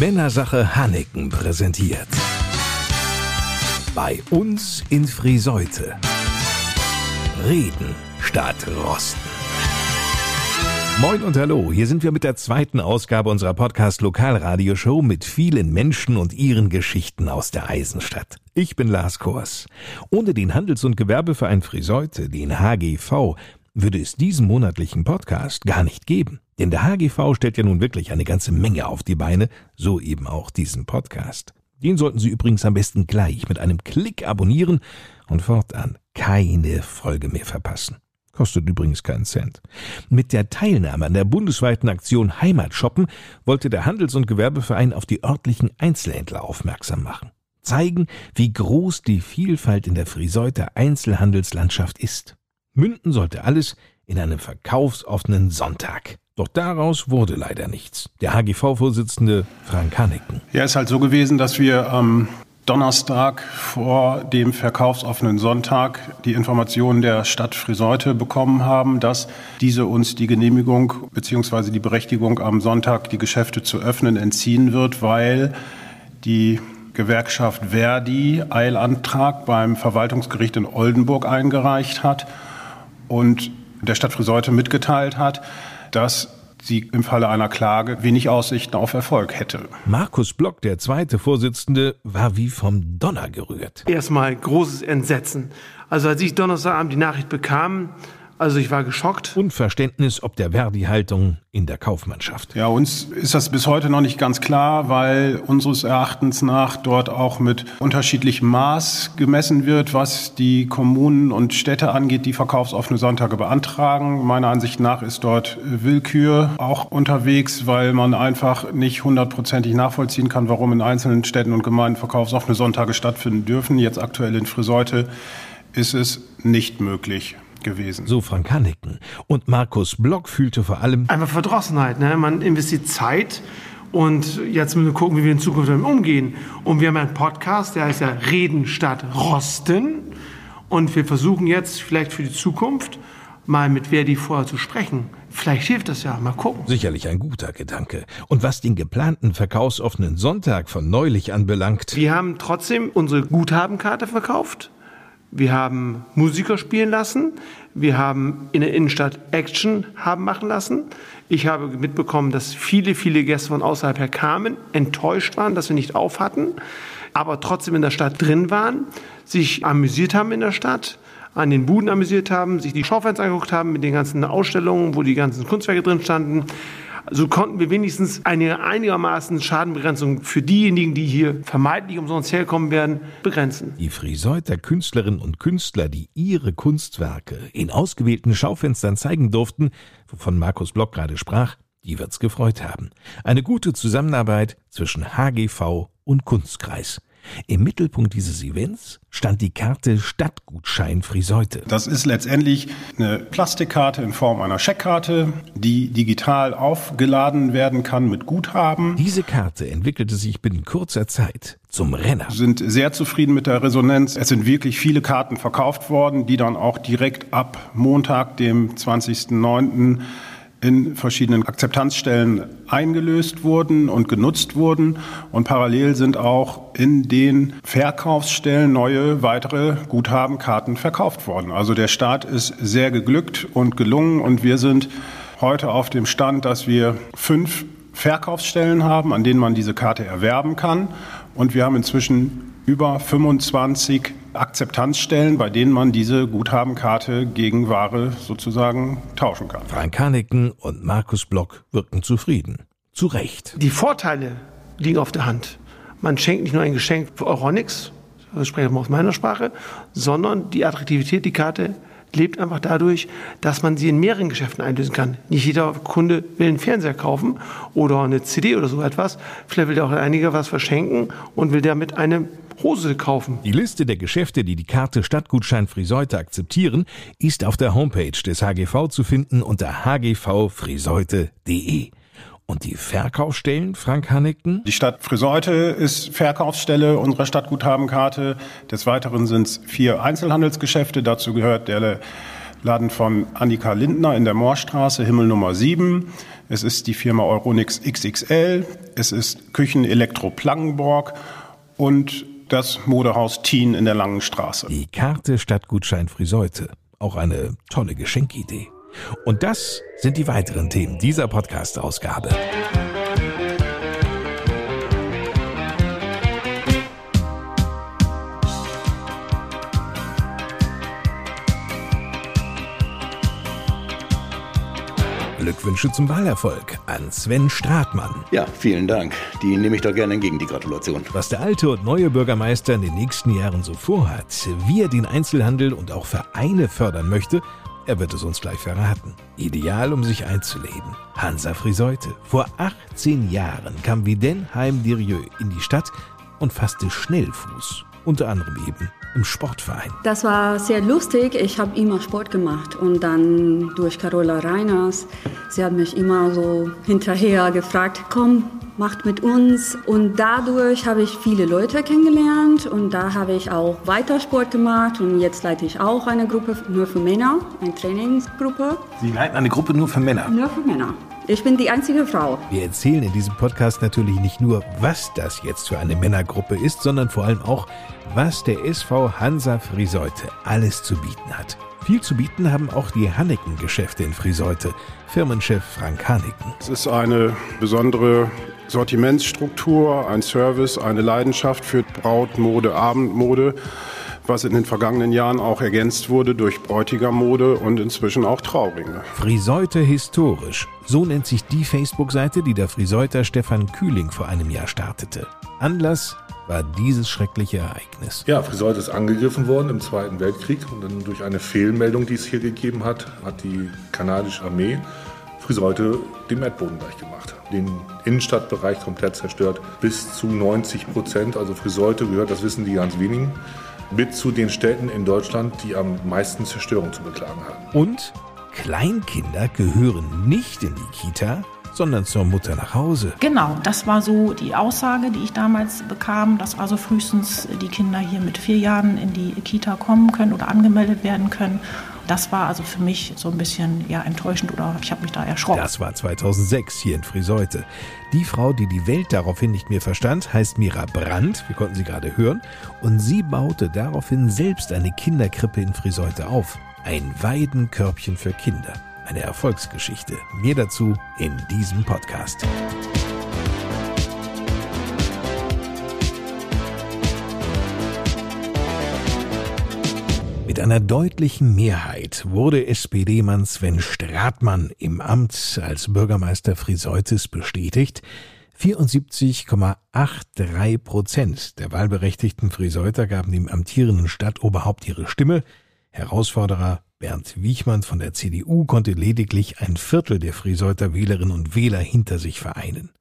Männersache Hanneken präsentiert. Bei uns in Friseute. Reden statt Rosten. Moin und hallo, hier sind wir mit der zweiten Ausgabe unserer Podcast Lokalradioshow mit vielen Menschen und ihren Geschichten aus der Eisenstadt. Ich bin Lars Kors. Ohne den Handels- und Gewerbeverein Friseute, den HGV, würde es diesen monatlichen Podcast gar nicht geben. Denn der HGV stellt ja nun wirklich eine ganze Menge auf die Beine, so eben auch diesen Podcast. Den sollten Sie übrigens am besten gleich mit einem Klick abonnieren und fortan keine Folge mehr verpassen. Kostet übrigens keinen Cent. Mit der Teilnahme an der bundesweiten Aktion Heimatshoppen wollte der Handels- und Gewerbeverein auf die örtlichen Einzelhändler aufmerksam machen. Zeigen, wie groß die Vielfalt in der Friseuter Einzelhandelslandschaft ist. Münden sollte alles in einem verkaufsoffenen Sonntag. Doch daraus wurde leider nichts. Der HGV-Vorsitzende Frank Haneken. Ja, ist halt so gewesen, dass wir am Donnerstag vor dem verkaufsoffenen Sonntag die Informationen der Stadt Friseute bekommen haben, dass diese uns die Genehmigung bzw. die Berechtigung am Sonntag die Geschäfte zu öffnen entziehen wird, weil die Gewerkschaft Verdi Eilantrag beim Verwaltungsgericht in Oldenburg eingereicht hat und der Stadt Friseute mitgeteilt hat, dass sie im Falle einer Klage wenig Aussichten auf Erfolg hätte. Markus Block, der zweite Vorsitzende, war wie vom Donner gerührt. Erstmal großes Entsetzen. Also als ich Donnerstagabend die Nachricht bekam, also ich war geschockt. Unverständnis ob der Verdi-Haltung in der Kaufmannschaft. Ja, uns ist das bis heute noch nicht ganz klar, weil unseres Erachtens nach dort auch mit unterschiedlichem Maß gemessen wird, was die Kommunen und Städte angeht, die verkaufsoffene Sonntage beantragen. Meiner Ansicht nach ist dort Willkür auch unterwegs, weil man einfach nicht hundertprozentig nachvollziehen kann, warum in einzelnen Städten und Gemeinden verkaufsoffene Sonntage stattfinden dürfen. Jetzt aktuell in Friseute ist es nicht möglich gewesen. So Frank Hanniken. Und Markus Block fühlte vor allem einfach Verdrossenheit. Ne? Man investiert Zeit und jetzt müssen wir gucken, wie wir in Zukunft damit umgehen. Und wir haben einen Podcast, der heißt ja Reden statt Rosten. Und wir versuchen jetzt vielleicht für die Zukunft mal mit Verdi vorher zu sprechen. Vielleicht hilft das ja. Mal gucken. Sicherlich ein guter Gedanke. Und was den geplanten verkaufsoffenen Sonntag von neulich anbelangt. Wir haben trotzdem unsere Guthabenkarte verkauft. Wir haben Musiker spielen lassen. Wir haben in der Innenstadt Action haben machen lassen. Ich habe mitbekommen, dass viele, viele Gäste von außerhalb her kamen, enttäuscht waren, dass wir nicht auf hatten, aber trotzdem in der Stadt drin waren, sich amüsiert haben in der Stadt, an den Buden amüsiert haben, sich die Schaufenster angeguckt haben mit den ganzen Ausstellungen, wo die ganzen Kunstwerke drin standen so konnten wir wenigstens eine einigermaßen Schadenbegrenzung für diejenigen, die hier vermeintlich umsonst herkommen werden, begrenzen. Die Friseuter Künstlerinnen und Künstler, die ihre Kunstwerke in ausgewählten Schaufenstern zeigen durften, wovon Markus Block gerade sprach, die wird's gefreut haben. Eine gute Zusammenarbeit zwischen HGV und Kunstkreis. Im Mittelpunkt dieses Events stand die Karte Stadtgutschein Friseute. Das ist letztendlich eine Plastikkarte in Form einer Scheckkarte, die digital aufgeladen werden kann mit Guthaben. Diese Karte entwickelte sich binnen kurzer Zeit zum Renner. Wir sind sehr zufrieden mit der Resonanz. Es sind wirklich viele Karten verkauft worden, die dann auch direkt ab Montag, dem 20.09 in verschiedenen Akzeptanzstellen eingelöst wurden und genutzt wurden. Und parallel sind auch in den Verkaufsstellen neue weitere Guthabenkarten verkauft worden. Also der Start ist sehr geglückt und gelungen und wir sind heute auf dem Stand, dass wir fünf Verkaufsstellen haben, an denen man diese Karte erwerben kann. Und wir haben inzwischen über 25 Akzeptanzstellen, bei denen man diese Guthabenkarte gegen Ware sozusagen tauschen kann. Frank Haneken und Markus Block wirken zufrieden. Zu Recht. Die Vorteile liegen auf der Hand. Man schenkt nicht nur ein Geschenk für Euronics, das spreche ich mal aus meiner Sprache, sondern die Attraktivität, die Karte lebt einfach dadurch, dass man sie in mehreren Geschäften einlösen kann. Nicht jeder Kunde will einen Fernseher kaufen oder eine CD oder so etwas. Vielleicht will der auch einiger was verschenken und will damit eine Hose kaufen. Die Liste der Geschäfte, die die Karte Stadtgutschein Friseute akzeptieren, ist auf der Homepage des HGV zu finden unter hgvfriseute.de. Und die Verkaufsstellen, Frank Hanneken? Die Stadt Friseute ist Verkaufsstelle unserer Stadtguthabenkarte. Des Weiteren sind es vier Einzelhandelsgeschäfte. Dazu gehört der Laden von Annika Lindner in der Moorstraße, Himmel Nummer 7. es ist die Firma Euronix XXL, es ist Küchen Elektro Plangenborg und das Modehaus Teen in der Langen Straße. Die Karte Stadtgutschein Friseute. Auch eine tolle Geschenkidee. Und das sind die weiteren Themen dieser Podcast-Ausgabe. Glückwünsche zum Wahlerfolg an Sven Stratmann. Ja, vielen Dank. Die nehme ich doch gerne entgegen, die Gratulation. Was der alte und neue Bürgermeister in den nächsten Jahren so vorhat, wie er den Einzelhandel und auch Vereine fördern möchte, er wird es uns gleich verraten. Ideal, um sich einzuleben. Hansa Friseute. Vor 18 Jahren kam Widenheim Dirieux in die Stadt und fasste Schnellfuß. Unter anderem eben im Sportverein. Das war sehr lustig. Ich habe immer Sport gemacht und dann durch Carola Reiners. Sie hat mich immer so hinterher gefragt, komm, macht mit uns. Und dadurch habe ich viele Leute kennengelernt und da habe ich auch weiter Sport gemacht und jetzt leite ich auch eine Gruppe nur für Männer, eine Trainingsgruppe. Sie leiten eine Gruppe nur für Männer? Nur für Männer. Ich bin die einzige Frau. Wir erzählen in diesem Podcast natürlich nicht nur, was das jetzt für eine Männergruppe ist, sondern vor allem auch, was der SV Hansa Friseute alles zu bieten hat. Viel zu bieten haben auch die Hanneken-Geschäfte in Friseute. Firmenchef Frank Hanneken. Es ist eine besondere Sortimentsstruktur, ein Service, eine Leidenschaft für Brautmode, Abendmode was in den vergangenen Jahren auch ergänzt wurde durch Bräutigammode und inzwischen auch Trauringe. Friseute historisch. So nennt sich die Facebook-Seite, die der Friseuter Stefan Kühling vor einem Jahr startete. Anlass war dieses schreckliche Ereignis. Ja, Friseute ist angegriffen worden im Zweiten Weltkrieg und dann durch eine Fehlmeldung, die es hier gegeben hat, hat die kanadische Armee Friseute den Erdboden gleich gemacht. Den Innenstadtbereich komplett zerstört, bis zu 90 Prozent. Also Friseute gehört, das wissen die ganz wenigen, mit zu den Städten in Deutschland, die am meisten Zerstörung zu beklagen haben. Und Kleinkinder gehören nicht in die Kita, sondern zur Mutter nach Hause. Genau, das war so die Aussage, die ich damals bekam, dass also frühestens die Kinder hier mit vier Jahren in die Kita kommen können oder angemeldet werden können. Das war also für mich so ein bisschen ja, enttäuschend oder ich habe mich da erschrocken. Das war 2006 hier in Friseute. Die Frau, die die Welt daraufhin nicht mehr verstand, heißt Mira Brandt, wir konnten sie gerade hören, und sie baute daraufhin selbst eine Kinderkrippe in Friseute auf. Ein Weidenkörbchen für Kinder. Eine Erfolgsgeschichte. Mehr dazu in diesem Podcast. Mit einer deutlichen Mehrheit wurde SPD-Mann Sven Stratmann im Amt als Bürgermeister Friseutes bestätigt. 74,83 Prozent der wahlberechtigten Friseuter gaben dem amtierenden Stadtoberhaupt ihre Stimme. Herausforderer Bernd Wiechmann von der CDU konnte lediglich ein Viertel der Friseuter Wählerinnen und Wähler hinter sich vereinen.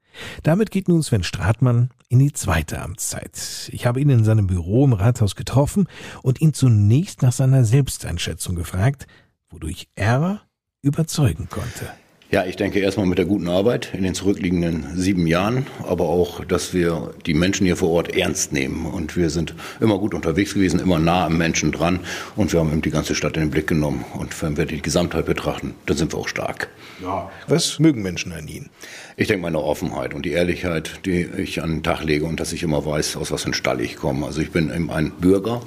Damit geht nun Sven Stratmann in die zweite Amtszeit. Ich habe ihn in seinem Büro im Rathaus getroffen und ihn zunächst nach seiner Selbsteinschätzung gefragt, wodurch er überzeugen konnte. Ja, ich denke erstmal mit der guten Arbeit in den zurückliegenden sieben Jahren, aber auch, dass wir die Menschen hier vor Ort ernst nehmen. Und wir sind immer gut unterwegs gewesen, immer nah am Menschen dran. Und wir haben eben die ganze Stadt in den Blick genommen. Und wenn wir die Gesamtheit betrachten, dann sind wir auch stark. Ja. Was mögen Menschen an Ihnen? Ich denke meine Offenheit und die Ehrlichkeit, die ich an den Tag lege und dass ich immer weiß, aus was für ein Stall ich komme. Also ich bin eben ein Bürger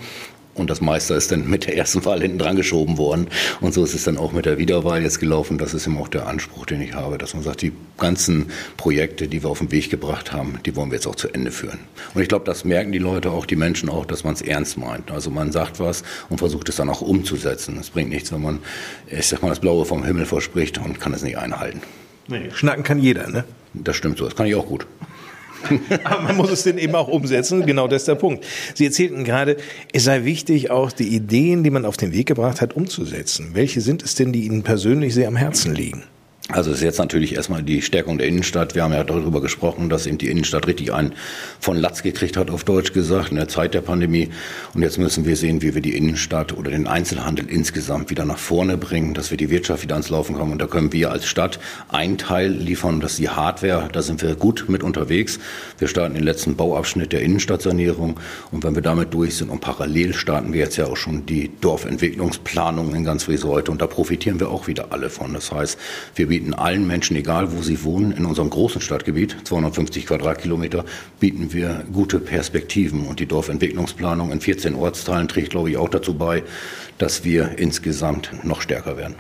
und das Meister ist dann mit der ersten Wahl hinten dran geschoben worden. Und so ist es dann auch mit der Wiederwahl jetzt gelaufen. Das ist eben auch der Anspruch, den ich habe, dass man sagt, die ganzen Projekte, die wir auf den Weg gebracht haben, die wollen wir jetzt auch zu Ende führen. Und ich glaube, das merken die Leute auch, die Menschen auch, dass man es ernst meint. Also man sagt was und versucht es dann auch umzusetzen. Es bringt nichts, wenn man, ich sag mal, das Blaue vom Himmel verspricht und kann es nicht einhalten. Nee, schnacken kann jeder, ne? Das stimmt so, das kann ich auch gut. Aber man muss es denn eben auch umsetzen. Genau das ist der Punkt. Sie erzählten gerade, es sei wichtig, auch die Ideen, die man auf den Weg gebracht hat, umzusetzen. Welche sind es denn, die Ihnen persönlich sehr am Herzen liegen? Also es ist jetzt natürlich erstmal die Stärkung der Innenstadt. Wir haben ja darüber gesprochen, dass eben die Innenstadt richtig einen von Latz gekriegt hat, auf Deutsch gesagt, in der Zeit der Pandemie. Und jetzt müssen wir sehen, wie wir die Innenstadt oder den Einzelhandel insgesamt wieder nach vorne bringen, dass wir die Wirtschaft wieder ans Laufen kommen. Und da können wir als Stadt einen Teil liefern, das ist die Hardware. Da sind wir gut mit unterwegs. Wir starten den letzten Bauabschnitt der Innenstadtsanierung. Und wenn wir damit durch sind und parallel starten wir jetzt ja auch schon die Dorfentwicklungsplanung in ganz Friese heute. Und da profitieren wir auch wieder alle von. Das heißt, wir bieten allen Menschen, egal wo sie wohnen, in unserem großen Stadtgebiet, 250 Quadratkilometer, bieten wir gute Perspektiven. Und die Dorfentwicklungsplanung in 14 Ortsteilen trägt, glaube ich, auch dazu bei, dass wir insgesamt noch stärker werden.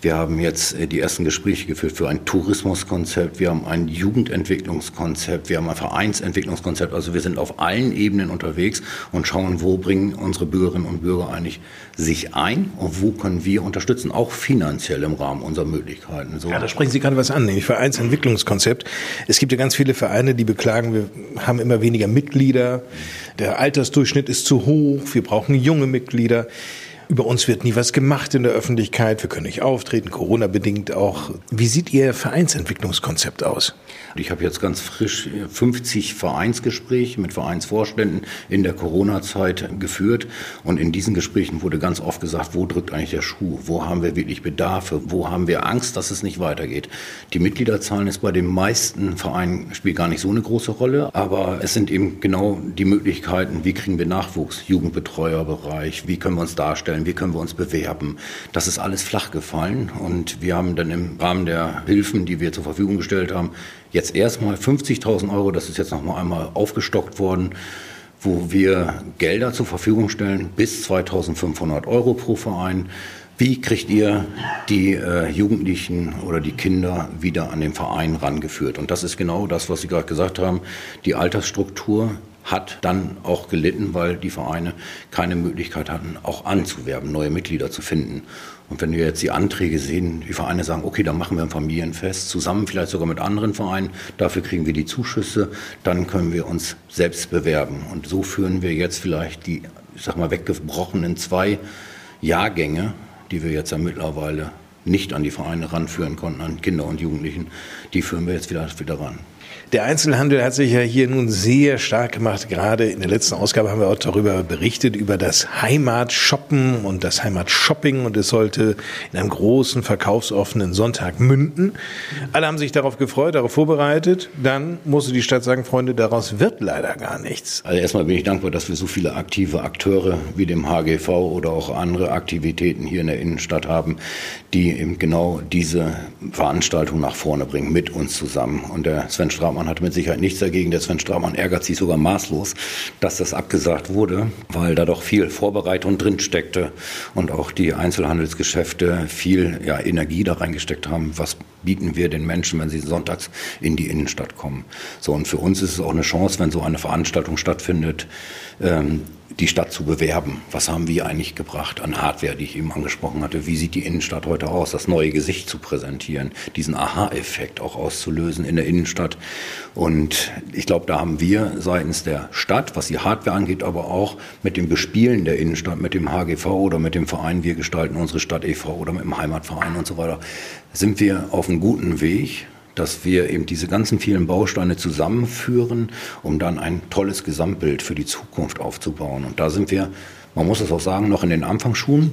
Wir haben jetzt äh, die ersten Gespräche geführt für ein Tourismuskonzept, wir haben ein Jugendentwicklungskonzept, wir haben ein Vereinsentwicklungskonzept. Also wir sind auf allen Ebenen unterwegs und schauen, wo bringen unsere Bürgerinnen und Bürger eigentlich sich ein und wo können wir unterstützen, auch finanziell im Rahmen unserer Möglichkeiten. So. Ja, da sprechen Sie gerade was an, nämlich Vereinsentwicklungskonzept. Es gibt ja ganz viele Vereine, die beklagen, wir haben immer weniger Mitglieder, der Altersdurchschnitt ist zu hoch, wir brauchen junge Mitglieder. Über uns wird nie was gemacht in der Öffentlichkeit. Wir können nicht auftreten, Corona-bedingt auch. Wie sieht Ihr Vereinsentwicklungskonzept aus? Ich habe jetzt ganz frisch 50 Vereinsgespräche mit Vereinsvorständen in der Corona-Zeit geführt. Und in diesen Gesprächen wurde ganz oft gesagt, wo drückt eigentlich der Schuh? Wo haben wir wirklich Bedarfe? Wo haben wir Angst, dass es nicht weitergeht? Die Mitgliederzahlen ist bei den meisten Vereinen spielt gar nicht so eine große Rolle. Aber es sind eben genau die Möglichkeiten, wie kriegen wir Nachwuchs? Jugendbetreuerbereich, wie können wir uns darstellen? Wie können wir uns bewerben? Das ist alles flach gefallen. Und wir haben dann im Rahmen der Hilfen, die wir zur Verfügung gestellt haben, Jetzt erstmal 50.000 Euro, das ist jetzt noch mal einmal aufgestockt worden, wo wir Gelder zur Verfügung stellen, bis 2.500 Euro pro Verein. Wie kriegt ihr die äh, Jugendlichen oder die Kinder wieder an den Verein rangeführt? Und das ist genau das, was Sie gerade gesagt haben. Die Altersstruktur hat dann auch gelitten, weil die Vereine keine Möglichkeit hatten, auch anzuwerben, neue Mitglieder zu finden. Und wenn wir jetzt die Anträge sehen, die Vereine sagen, okay, dann machen wir ein Familienfest, zusammen vielleicht sogar mit anderen Vereinen, dafür kriegen wir die Zuschüsse, dann können wir uns selbst bewerben. Und so führen wir jetzt vielleicht die, ich sag mal, weggebrochenen zwei Jahrgänge, die wir jetzt ja mittlerweile nicht an die Vereine ranführen konnten, an Kinder und Jugendlichen, die führen wir jetzt wieder, wieder ran. Der Einzelhandel hat sich ja hier nun sehr stark gemacht. Gerade in der letzten Ausgabe haben wir auch darüber berichtet, über das Heimatshoppen und das Heimatshopping. Und es sollte in einem großen, verkaufsoffenen Sonntag münden. Alle haben sich darauf gefreut, darauf vorbereitet. Dann musste die Stadt sagen, Freunde, daraus wird leider gar nichts. Also erstmal bin ich dankbar, dass wir so viele aktive Akteure wie dem HGV oder auch andere Aktivitäten hier in der Innenstadt haben, die eben genau diese Veranstaltung nach vorne bringen, mit uns zusammen. Und der Sven Straßmann hatte mit Sicherheit nichts dagegen. Der Sven Straumann ärgert sich sogar maßlos, dass das abgesagt wurde, weil da doch viel Vorbereitung drin steckte und auch die Einzelhandelsgeschäfte viel ja, Energie da reingesteckt haben. Was bieten wir den Menschen, wenn sie sonntags in die Innenstadt kommen? So, und für uns ist es auch eine Chance, wenn so eine Veranstaltung stattfindet, ähm, die Stadt zu bewerben. Was haben wir eigentlich gebracht an Hardware, die ich eben angesprochen hatte? Wie sieht die Innenstadt heute aus? Das neue Gesicht zu präsentieren, diesen Aha-Effekt auch auszulösen in der Innenstadt. Und ich glaube, da haben wir seitens der Stadt, was die Hardware angeht, aber auch mit dem Bespielen der Innenstadt, mit dem HGV oder mit dem Verein Wir gestalten unsere Stadt e.V. oder mit dem Heimatverein und so weiter, sind wir auf einem guten Weg dass wir eben diese ganzen vielen Bausteine zusammenführen, um dann ein tolles Gesamtbild für die Zukunft aufzubauen. Und da sind wir, man muss es auch sagen, noch in den Anfangsschuhen.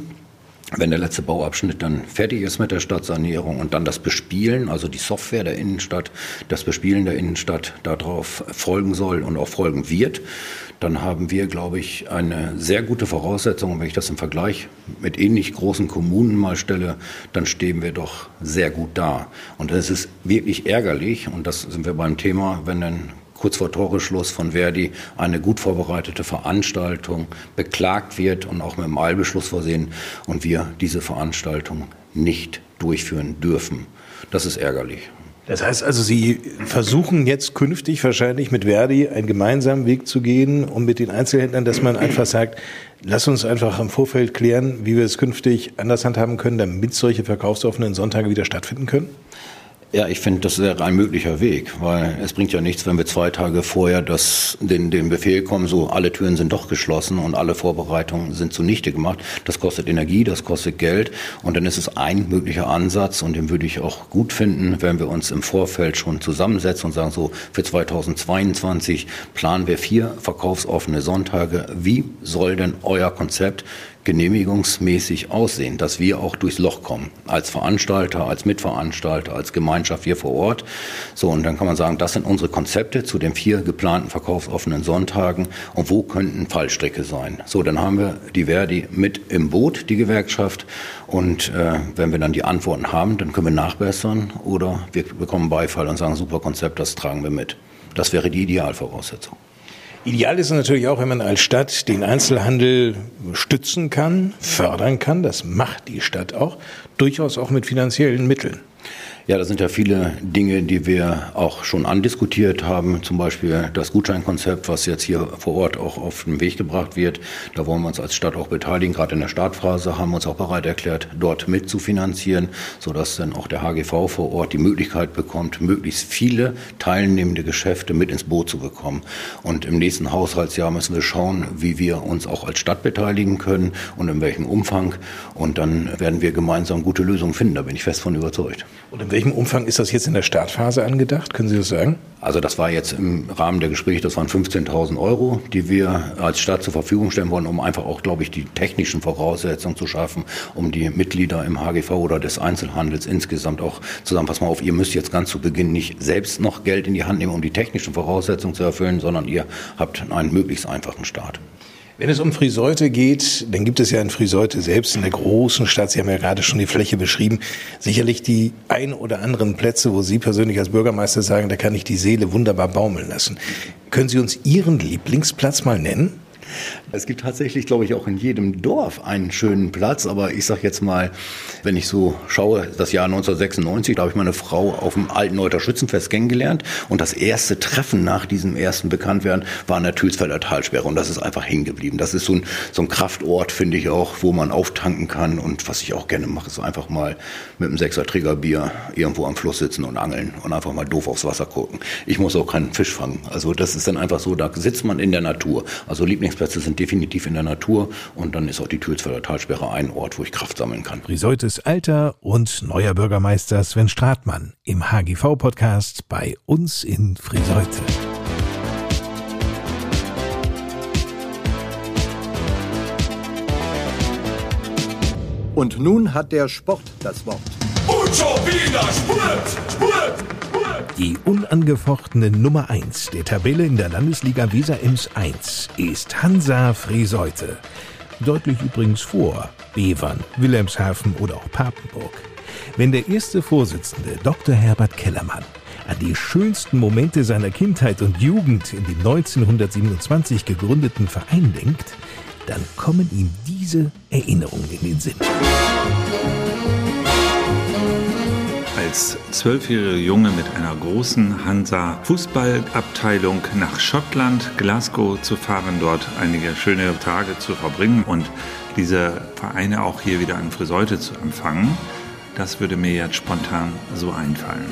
Wenn der letzte Bauabschnitt dann fertig ist mit der Stadtsanierung und dann das Bespielen, also die Software der Innenstadt, das Bespielen der Innenstadt darauf folgen soll und auch folgen wird, dann haben wir, glaube ich, eine sehr gute Voraussetzung. Und wenn ich das im Vergleich mit ähnlich großen Kommunen mal stelle, dann stehen wir doch sehr gut da. Und es ist wirklich ärgerlich, und das sind wir beim Thema, wenn dann kurz vor Toreschluss von Verdi eine gut vorbereitete Veranstaltung beklagt wird und auch mit einem Eilbeschluss versehen und wir diese Veranstaltung nicht durchführen dürfen. Das ist ärgerlich. Das heißt also, Sie versuchen jetzt künftig wahrscheinlich mit Verdi einen gemeinsamen Weg zu gehen und mit den Einzelhändlern, dass man einfach sagt, lass uns einfach im Vorfeld klären, wie wir es künftig anders handhaben können, damit solche verkaufsoffenen Sonntage wieder stattfinden können? Ja, ich finde, das wäre ein möglicher Weg, weil es bringt ja nichts, wenn wir zwei Tage vorher das, den, den Befehl kommen, so alle Türen sind doch geschlossen und alle Vorbereitungen sind zunichte gemacht. Das kostet Energie, das kostet Geld und dann ist es ein möglicher Ansatz und den würde ich auch gut finden, wenn wir uns im Vorfeld schon zusammensetzen und sagen, so für 2022 planen wir vier verkaufsoffene Sonntage. Wie soll denn euer Konzept genehmigungsmäßig aussehen, dass wir auch durchs Loch kommen. Als Veranstalter, als Mitveranstalter, als Gemeinschaft hier vor Ort. So, und dann kann man sagen, das sind unsere Konzepte zu den vier geplanten verkaufsoffenen Sonntagen. Und wo könnten Fallstricke sein? So, dann haben wir die Verdi mit im Boot, die Gewerkschaft. Und äh, wenn wir dann die Antworten haben, dann können wir nachbessern oder wir bekommen Beifall und sagen, super Konzept, das tragen wir mit. Das wäre die Idealvoraussetzung. Ideal ist natürlich auch, wenn man als Stadt den Einzelhandel stützen kann, fördern kann. Das macht die Stadt auch, durchaus auch mit finanziellen Mitteln. Ja, da sind ja viele Dinge, die wir auch schon andiskutiert haben. Zum Beispiel das Gutscheinkonzept, was jetzt hier vor Ort auch auf den Weg gebracht wird. Da wollen wir uns als Stadt auch beteiligen. Gerade in der Startphase haben wir uns auch bereit erklärt, dort mitzufinanzieren, sodass dann auch der HGV vor Ort die Möglichkeit bekommt, möglichst viele teilnehmende Geschäfte mit ins Boot zu bekommen. Und im nächsten Haushaltsjahr müssen wir schauen, wie wir uns auch als Stadt beteiligen können und in welchem Umfang. Und dann werden wir gemeinsam gute Lösungen finden. Da bin ich fest von überzeugt. Welchem Umfang ist das jetzt in der Startphase angedacht? Können Sie das sagen? Also das war jetzt im Rahmen der Gespräche, das waren 15.000 Euro, die wir als Stadt zur Verfügung stellen wollen, um einfach auch, glaube ich, die technischen Voraussetzungen zu schaffen, um die Mitglieder im HGV oder des Einzelhandels insgesamt auch zusammen, pass mal auf, ihr müsst jetzt ganz zu Beginn nicht selbst noch Geld in die Hand nehmen, um die technischen Voraussetzungen zu erfüllen, sondern ihr habt einen möglichst einfachen Start. Wenn es um Friseute geht, dann gibt es ja in Friseute selbst in der großen Stadt, Sie haben ja gerade schon die Fläche beschrieben, sicherlich die ein oder anderen Plätze, wo Sie persönlich als Bürgermeister sagen, da kann ich die Seele wunderbar baumeln lassen. Können Sie uns Ihren Lieblingsplatz mal nennen? Es gibt tatsächlich, glaube ich, auch in jedem Dorf einen schönen Platz. Aber ich sage jetzt mal, wenn ich so schaue, das Jahr 1996, da habe ich meine Frau auf dem alten Neuter Schützenfest kennengelernt. Und das erste Treffen nach diesem ersten Bekanntwerden war an der Thülsfelder Talsperre. Und das ist einfach hängen geblieben. Das ist so ein, so ein Kraftort, finde ich auch, wo man auftanken kann. Und was ich auch gerne mache, ist einfach mal mit einem Sechser Bier irgendwo am Fluss sitzen und angeln und einfach mal doof aufs Wasser gucken. Ich muss auch keinen Fisch fangen. Also das ist dann einfach so, da sitzt man in der Natur. Also Lieblingsplätze sind definitiv in der Natur und dann ist auch die Thülsfelder Talsperre ein Ort, wo ich Kraft sammeln kann. Friseutes alter und neuer Bürgermeister Sven Stratmann im HGV-Podcast bei uns in Friseute. Und nun hat der Sport das Wort. Und schon wieder Sport, Sport, die unangefochtene Nummer 1 der Tabelle in der Landesliga Weser Ems 1 ist Hansa Friseute. Deutlich übrigens vor Bevern, Wilhelmshaven oder auch Papenburg. Wenn der erste Vorsitzende Dr. Herbert Kellermann an die schönsten Momente seiner Kindheit und Jugend in dem 1927 gegründeten Verein denkt, dann kommen ihm diese Erinnerungen in den Sinn als zwölfjähriger Junge mit einer großen Hansa-Fußballabteilung nach Schottland, Glasgow zu fahren, dort einige schöne Tage zu verbringen und diese Vereine auch hier wieder in Friseute zu empfangen. Das würde mir jetzt spontan so einfallen.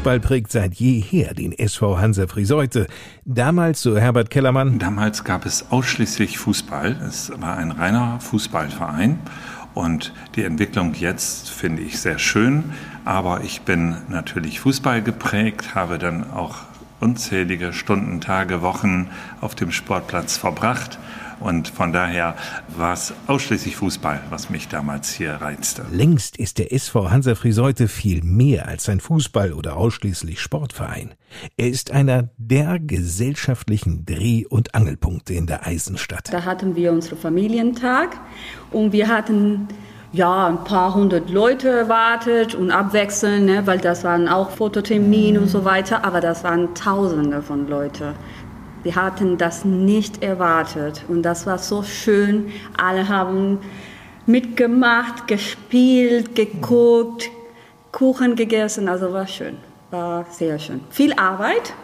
Fußball prägt seit jeher den SV Hansa Friseute. Damals, so Herbert Kellermann. Damals gab es ausschließlich Fußball. Es war ein reiner Fußballverein. Und die Entwicklung jetzt finde ich sehr schön. Aber ich bin natürlich Fußball geprägt, habe dann auch unzählige Stunden, Tage, Wochen auf dem Sportplatz verbracht und von daher war es ausschließlich Fußball, was mich damals hier reizte. Längst ist der SV Hansa Friseute viel mehr als ein Fußball- oder ausschließlich Sportverein. Er ist einer der gesellschaftlichen Dreh- und Angelpunkte in der Eisenstadt. Da hatten wir unseren Familientag und wir hatten ja, ein paar hundert Leute erwartet und abwechselnd, ne, weil das waren auch Fototermine und so weiter, aber das waren Tausende von Leuten. Wir hatten das nicht erwartet und das war so schön. Alle haben mitgemacht, gespielt, geguckt, Kuchen gegessen, also war schön, war sehr schön. Viel Arbeit,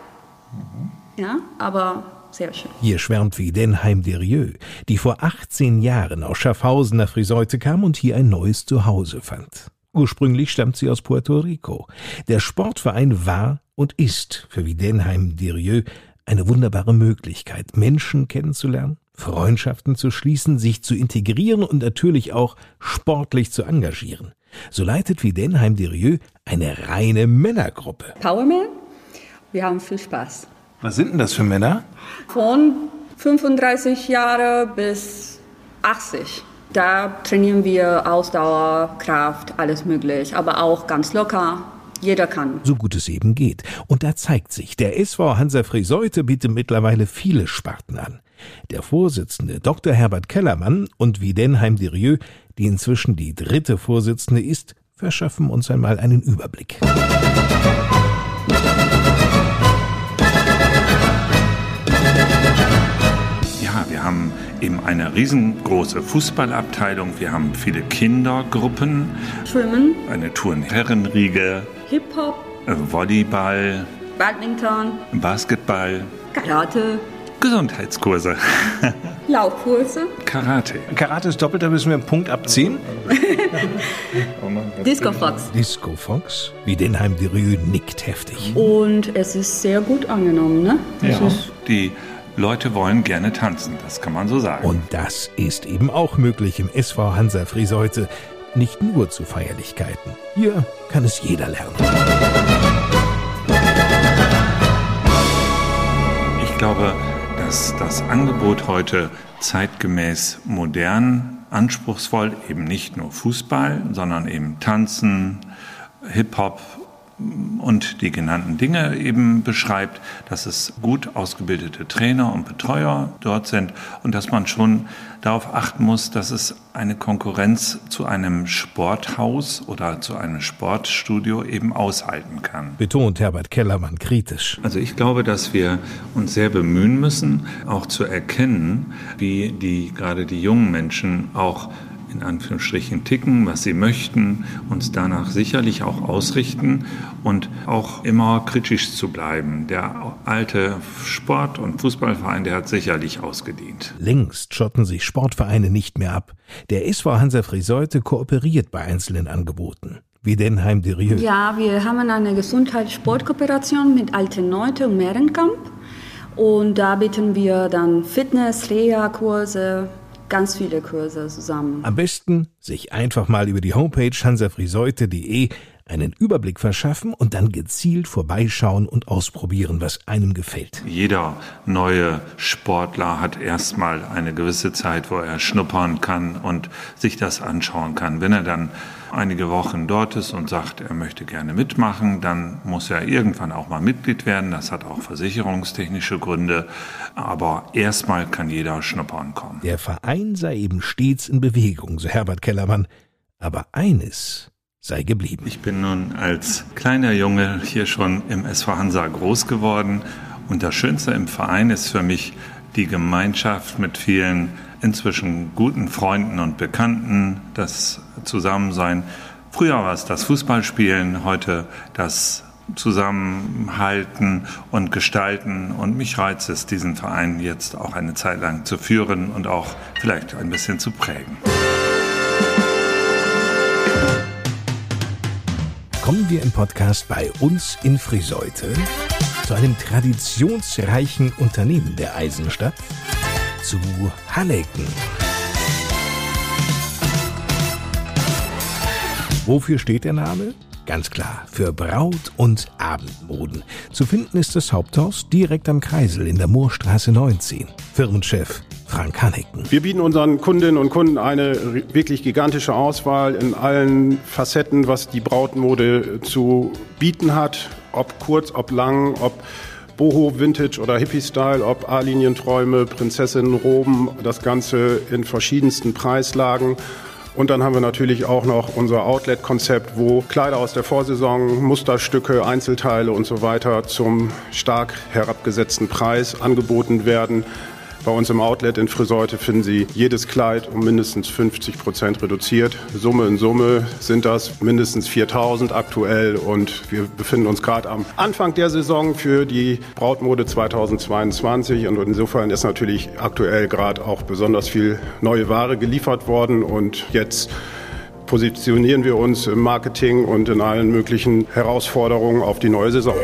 mhm. ja, aber sehr schön. Hier schwärmt wie Denheim Derieux, die vor 18 Jahren aus Schaffhausen nach Friseute kam und hier ein neues Zuhause fand. Ursprünglich stammt sie aus Puerto Rico. Der Sportverein war und ist für Wiedenheim Derieux eine wunderbare Möglichkeit, Menschen kennenzulernen, Freundschaften zu schließen, sich zu integrieren und natürlich auch sportlich zu engagieren. So leitet Wiedenheim Derieux eine reine Männergruppe. Powerman, wir haben viel Spaß. Was sind denn das für Männer? Von 35 Jahre bis 80. Da trainieren wir Ausdauer, Kraft, alles möglich, aber auch ganz locker. Jeder kann. So gut es eben geht. Und da zeigt sich, der SV Hansa Friseute bietet mittlerweile viele Sparten an. Der Vorsitzende Dr. Herbert Kellermann und Widenheim Dirieux, die inzwischen die dritte Vorsitzende ist, verschaffen uns einmal einen Überblick. Ja, wir haben eben eine riesengroße Fußballabteilung, wir haben viele Kindergruppen, Schwimmen, eine Turnherrenriege, Hip-Hop, Volleyball, Badminton, Basketball, Karate, Gesundheitskurse, Laufkurse, Karate. Karate ist doppelt, da müssen wir einen Punkt abziehen. Disco Fox. Disco Fox, Widenheim Dirieux nickt heftig. Und es ist sehr gut angenommen, ne? Es Ja. ist Die Leute wollen gerne tanzen, das kann man so sagen. Und das ist eben auch möglich im SV Hansa Friseute. Nicht nur zu Feierlichkeiten. Hier kann es jeder lernen. Ich glaube, dass das Angebot heute zeitgemäß modern, anspruchsvoll, eben nicht nur Fußball, sondern eben Tanzen, Hip-Hop und die genannten Dinge eben beschreibt, dass es gut ausgebildete Trainer und Betreuer dort sind und dass man schon darauf achten muss, dass es eine Konkurrenz zu einem Sporthaus oder zu einem Sportstudio eben aushalten kann. Betont Herbert Kellermann kritisch. Also ich glaube, dass wir uns sehr bemühen müssen, auch zu erkennen, wie die gerade die jungen Menschen auch in Anführungsstrichen ticken, was sie möchten, uns danach sicherlich auch ausrichten und auch immer kritisch zu bleiben. Der alte Sport- und Fußballverein, der hat sicherlich ausgedient. Längst schotten sich Sportvereine nicht mehr ab. Der SV Hansa Friseute kooperiert bei einzelnen Angeboten. Wie Denheim Dirieux. Ja, wir haben eine Gesundheitssportkooperation mit Alteneute und Mehrenkamp. Und da bieten wir dann Fitness, Reha-Kurse, ganz viele Kurse zusammen. Am besten sich einfach mal über die Homepage hansafriseute.de einen Überblick verschaffen und dann gezielt vorbeischauen und ausprobieren, was einem gefällt. Jeder neue Sportler hat erstmal eine gewisse Zeit, wo er schnuppern kann und sich das anschauen kann. Wenn er dann einige Wochen dort ist und sagt, er möchte gerne mitmachen, dann muss er irgendwann auch mal Mitglied werden. Das hat auch versicherungstechnische Gründe. Aber erstmal kann jeder schnuppern kommen. Der Verein sei eben stets in Bewegung, so Herbert Kellermann. Aber eines sei geblieben. Ich bin nun als kleiner Junge hier schon im SV Hansa groß geworden. Und das Schönste im Verein ist für mich die Gemeinschaft mit vielen inzwischen guten Freunden und Bekannten, das Zusammensein. Früher war es das Fußballspielen, heute das Zusammenhalten und Gestalten. Und mich reizt es, diesen Verein jetzt auch eine Zeit lang zu führen und auch vielleicht ein bisschen zu prägen. Kommen wir im Podcast bei uns in Friseute zu einem traditionsreichen Unternehmen der Eisenstadt, zu Hanneken. Wofür steht der Name? Ganz klar, für Braut- und Abendmoden. Zu finden ist das Haupthaus direkt am Kreisel in der Moorstraße 19. Firmenchef Frank Hanneken. Wir bieten unseren Kundinnen und Kunden eine wirklich gigantische Auswahl in allen Facetten, was die Brautmode zu bieten hat. Ob kurz, ob lang, ob Boho, Vintage oder Hippie-Style, ob A-Linienträume, Prinzessinnenroben, das Ganze in verschiedensten Preislagen. Und dann haben wir natürlich auch noch unser Outlet-Konzept, wo Kleider aus der Vorsaison, Musterstücke, Einzelteile und so weiter zum stark herabgesetzten Preis angeboten werden. Bei uns im Outlet in Friseute finden Sie jedes Kleid um mindestens 50 Prozent reduziert. Summe in Summe sind das mindestens 4000 aktuell und wir befinden uns gerade am Anfang der Saison für die Brautmode 2022 und insofern ist natürlich aktuell gerade auch besonders viel neue Ware geliefert worden und jetzt positionieren wir uns im Marketing und in allen möglichen Herausforderungen auf die neue Saison.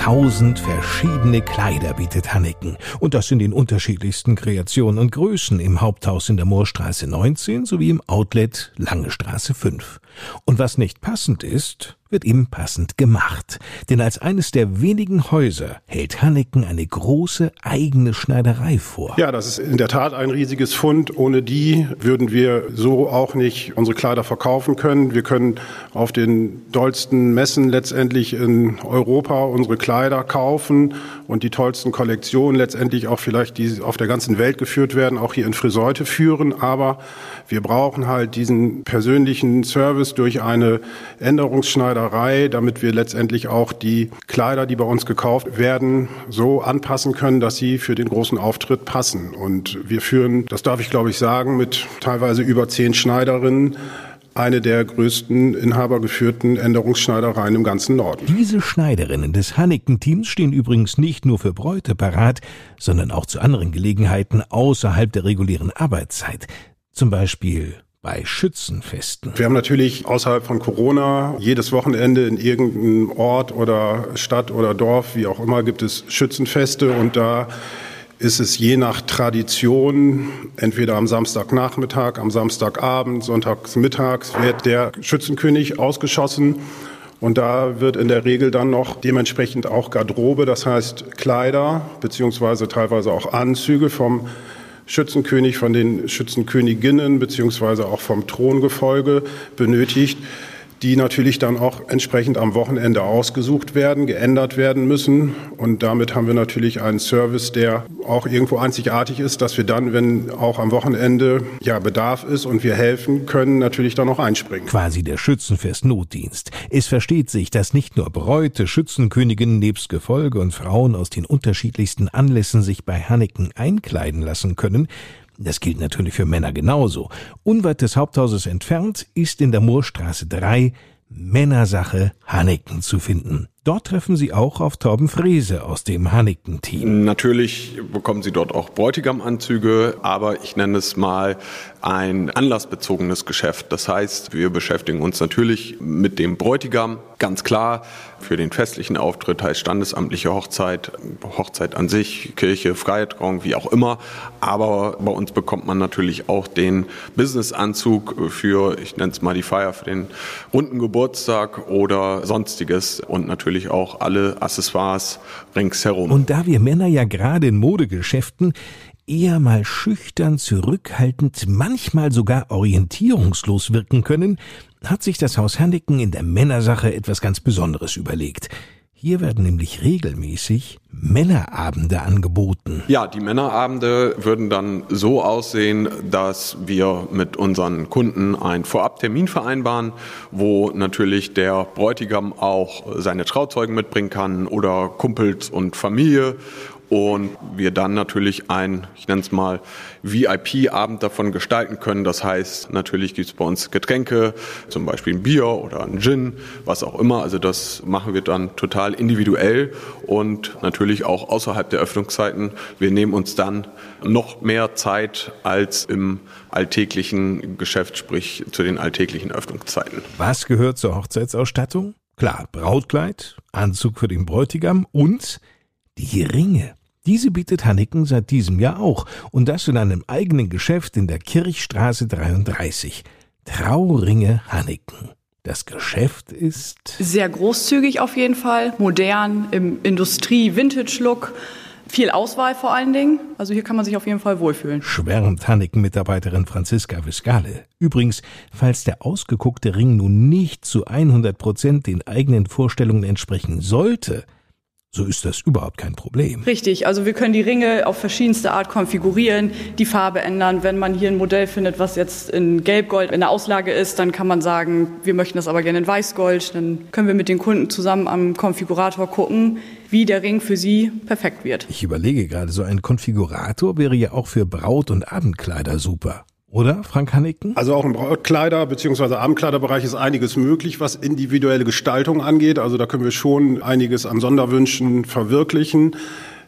4000 verschiedene Kleider bietet Hanneken. Und das in den unterschiedlichsten Kreationen und Größen im Haupthaus in der Moorstraße 19 sowie im Outlet Lange Straße 5. Und was nicht passend ist, wird eben passend gemacht. Denn als eines der wenigen Häuser hält Hanneken eine große eigene Schneiderei vor. Ja, das ist in der Tat ein riesiges Fund. Ohne die würden wir so auch nicht unsere Kleider verkaufen können. Wir können auf den dollsten Messen letztendlich in Europa unsere Kleider kaufen und die tollsten Kollektionen letztendlich auch vielleicht, die auf der ganzen Welt geführt werden, auch hier in Friseute führen. Aber wir brauchen halt diesen persönlichen Service durch eine Änderungsschneiderei, damit wir letztendlich auch die Kleider, die bei uns gekauft werden, so anpassen können, dass sie für den großen Auftritt passen. Und wir führen, das darf ich glaube ich sagen, mit teilweise über zehn Schneiderinnen eine der größten inhabergeführten Änderungsschneidereien im ganzen Norden. Diese Schneiderinnen des Hanneken-Teams stehen übrigens nicht nur für Bräute parat, sondern auch zu anderen Gelegenheiten außerhalb der regulären Arbeitszeit. Zum Beispiel bei Schützenfesten. Wir haben natürlich außerhalb von Corona jedes Wochenende in irgendeinem Ort oder Stadt oder Dorf, wie auch immer, gibt es Schützenfeste und da ist es je nach Tradition, entweder am Samstagnachmittag, am Samstagabend, sonntagsmittags, wird der Schützenkönig ausgeschossen. Und da wird in der Regel dann noch dementsprechend auch Garderobe, das heißt Kleider beziehungsweise teilweise auch Anzüge vom Schützenkönig, von den Schützenköniginnen beziehungsweise auch vom Throngefolge benötigt die natürlich dann auch entsprechend am Wochenende ausgesucht werden, geändert werden müssen. Und damit haben wir natürlich einen Service, der auch irgendwo einzigartig ist, dass wir dann, wenn auch am Wochenende ja Bedarf ist und wir helfen können, natürlich dann auch einspringen. Quasi der Schützenfest-Notdienst. Es versteht sich, dass nicht nur Bräute, Schützenköniginnen nebst Gefolge und Frauen aus den unterschiedlichsten Anlässen sich bei Hanneken einkleiden lassen können, das gilt natürlich für Männer genauso. Unweit des Haupthauses entfernt ist in der Moorstraße 3 Männersache Hanneken zu finden. Dort treffen Sie auch auf Torben Frese aus dem Hanneken-Team. Natürlich bekommen Sie dort auch Bräutigamanzüge, aber ich nenne es mal ein anlassbezogenes Geschäft. Das heißt, wir beschäftigen uns natürlich mit dem Bräutigam, ganz klar. Für den festlichen Auftritt heißt standesamtliche Hochzeit, Hochzeit an sich, Kirche, Freitrauung, wie auch immer. Aber bei uns bekommt man natürlich auch den Businessanzug für, ich nenne es mal die Feier, für den runden Geburtstag oder sonstiges und natürlich auch alle Accessoires ringsherum. Und da wir Männer ja gerade in Modegeschäften eher mal schüchtern, zurückhaltend, manchmal sogar orientierungslos wirken können, hat sich das Haus Hanneken in der Männersache etwas ganz Besonderes überlegt. Hier werden nämlich regelmäßig Männerabende angeboten. Ja, die Männerabende würden dann so aussehen, dass wir mit unseren Kunden einen Vorabtermin vereinbaren, wo natürlich der Bräutigam auch seine Trauzeugen mitbringen kann oder Kumpels und Familie und wir dann natürlich ein, ich nenne es mal, VIP-Abend davon gestalten können. Das heißt, natürlich gibt es bei uns Getränke, zum Beispiel ein Bier oder ein Gin, was auch immer. Also das machen wir dann total individuell und natürlich auch außerhalb der Öffnungszeiten. Wir nehmen uns dann noch mehr Zeit als im alltäglichen Geschäft, sprich zu den alltäglichen Öffnungszeiten. Was gehört zur Hochzeitsausstattung? Klar, Brautkleid, Anzug für den Bräutigam und die Ringe. Diese bietet Hanneken seit diesem Jahr auch und das in einem eigenen Geschäft in der Kirchstraße 33. Trauringe Hanneken. Das Geschäft ist sehr großzügig auf jeden Fall, modern, im Industrie-Vintage-Look. Viel Auswahl vor allen Dingen. Also hier kann man sich auf jeden Fall wohlfühlen. Schwärmt Hanneken-Mitarbeiterin Franziska Viscale. Übrigens, falls der ausgeguckte Ring nun nicht zu 100 Prozent den eigenen Vorstellungen entsprechen sollte, so ist das überhaupt kein Problem. Richtig, also wir können die Ringe auf verschiedenste Art konfigurieren, die Farbe ändern. Wenn man hier ein Modell findet, was jetzt in Gelbgold in der Auslage ist, dann kann man sagen, wir möchten das aber gerne in Weißgold. Dann können wir mit den Kunden zusammen am Konfigurator gucken, wie der Ring für sie perfekt wird. Ich überlege gerade, so ein Konfigurator wäre ja auch für Braut- und Abendkleider super. Oder, Frank Hanniken? Also auch im Brautkleider- bzw. Abendkleiderbereich ist einiges möglich, was individuelle Gestaltung angeht. Also da können wir schon einiges an Sonderwünschen verwirklichen.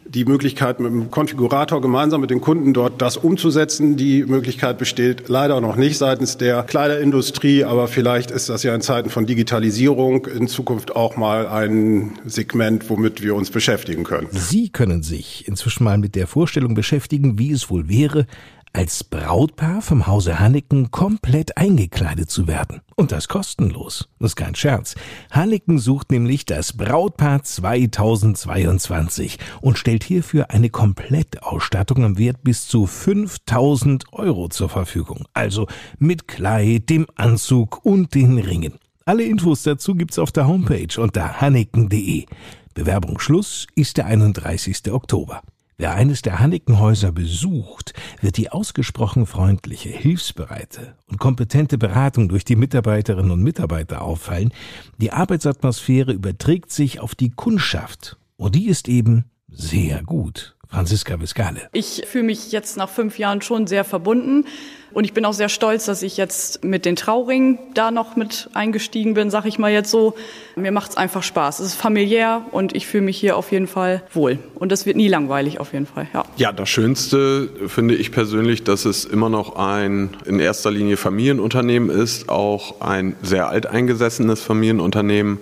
die Möglichkeit mit dem Konfigurator gemeinsam mit den Kunden dort das umzusetzen. Die Möglichkeit besteht leider noch nicht seitens der Kleiderindustrie, aber vielleicht ist das ja in Zeiten von Digitalisierung in Zukunft auch mal ein Segment, womit wir uns beschäftigen können. Sie können sich inzwischen mal mit der Vorstellung beschäftigen, wie es wohl wäre, als Brautpaar vom Hause Hanneken komplett eingekleidet zu werden. Und das kostenlos. Das ist kein Scherz. Hanneken sucht nämlich das Brautpaar 2022 und stellt hierfür eine Komplettausstattung im Wert bis zu 5000 Euro zur Verfügung. Also mit Kleid, dem Anzug und den Ringen. Alle Infos dazu gibt's auf der Homepage unter hanneken.de. Bewerbungsschluss ist der 31. Oktober. Wer eines der Hannikenhäuser besucht, wird die ausgesprochen freundliche, hilfsbereite und kompetente Beratung durch die Mitarbeiterinnen und Mitarbeiter auffallen. Die Arbeitsatmosphäre überträgt sich auf die Kundschaft und die ist eben sehr gut. Franziska Viscale. Ich fühle mich jetzt nach fünf Jahren schon sehr verbunden. Und ich bin auch sehr stolz, dass ich jetzt mit den Trauringen da noch mit eingestiegen bin, sag ich mal jetzt so. Mir macht's einfach Spaß. Es ist familiär und ich fühle mich hier auf jeden Fall wohl. Und das wird nie langweilig auf jeden Fall. Ja, ja das Schönste finde ich persönlich, dass es immer noch ein in erster Linie Familienunternehmen ist, auch ein sehr alteingesessenes Familienunternehmen.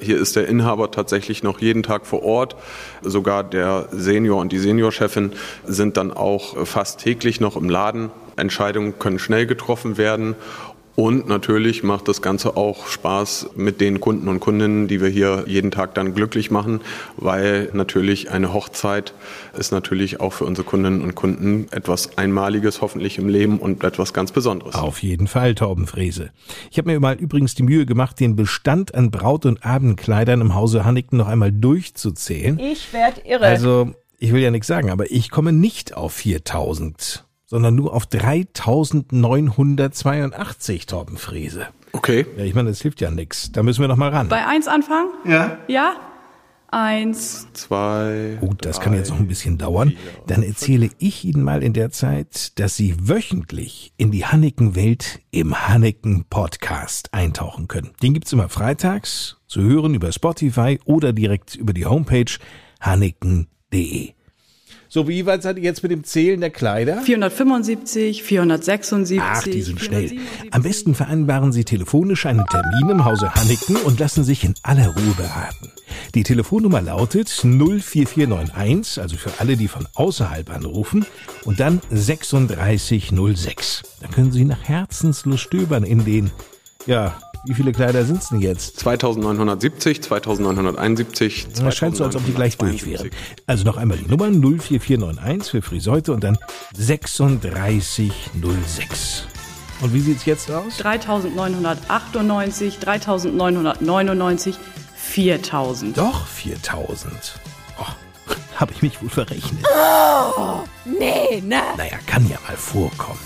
Hier ist der Inhaber tatsächlich noch jeden Tag vor Ort. Sogar der Senior und die Seniorchefin sind dann auch fast täglich noch im Laden. Entscheidungen können schnell getroffen werden und natürlich macht das Ganze auch Spaß mit den Kunden und Kundinnen, die wir hier jeden Tag dann glücklich machen, weil natürlich eine Hochzeit ist natürlich auch für unsere Kundinnen und Kunden etwas Einmaliges, hoffentlich im Leben und etwas ganz Besonderes. Auf jeden Fall, Torben Frese. Ich habe mir mal übrigens die Mühe gemacht, den Bestand an Braut- und Abendkleidern im Hause Hannigten noch einmal durchzuzählen. Ich werd irre. Also, ich will ja nichts sagen, aber ich komme nicht auf 4000 sondern nur auf 3982 Torben Frese. Okay. Ja, ich meine, das hilft ja nichts. Da müssen wir noch mal ran. Bei eins anfangen? Ja. Ja? Eins. Zwei. Gut, das kann jetzt noch ein bisschen dauern. Dann erzähle ich Ihnen mal in der Zeit, dass Sie wöchentlich in die Hanneken-Welt im Hanneken-Podcast eintauchen können. Den gibt's immer freitags zu hören über Spotify oder direkt über die Homepage hanneken.de. So, wie weit seid ihr jetzt mit dem Zählen der Kleider? 475, 476. Ach, die sind schnell. Am besten vereinbaren Sie telefonisch einen Termin im Hause Hanniken und lassen sich in aller Ruhe beraten. Die Telefonnummer lautet 04491, also für alle, die von außerhalb anrufen, und dann 3606. Dann können Sie nach Herzenslust stöbern in den, ja, wie viele Kleider sind es denn jetzt? 2970, 2971, Es scheint so, als ob die gleich durch wären. Also noch einmal die Nummer 04491 für Friseute und dann 3606. Und wie sieht's jetzt aus? 3998, 3999, 4000. Doch 4000. Oh, habe ich mich wohl verrechnet. Oh, nee, ne? Naja, kann ja mal vorkommen.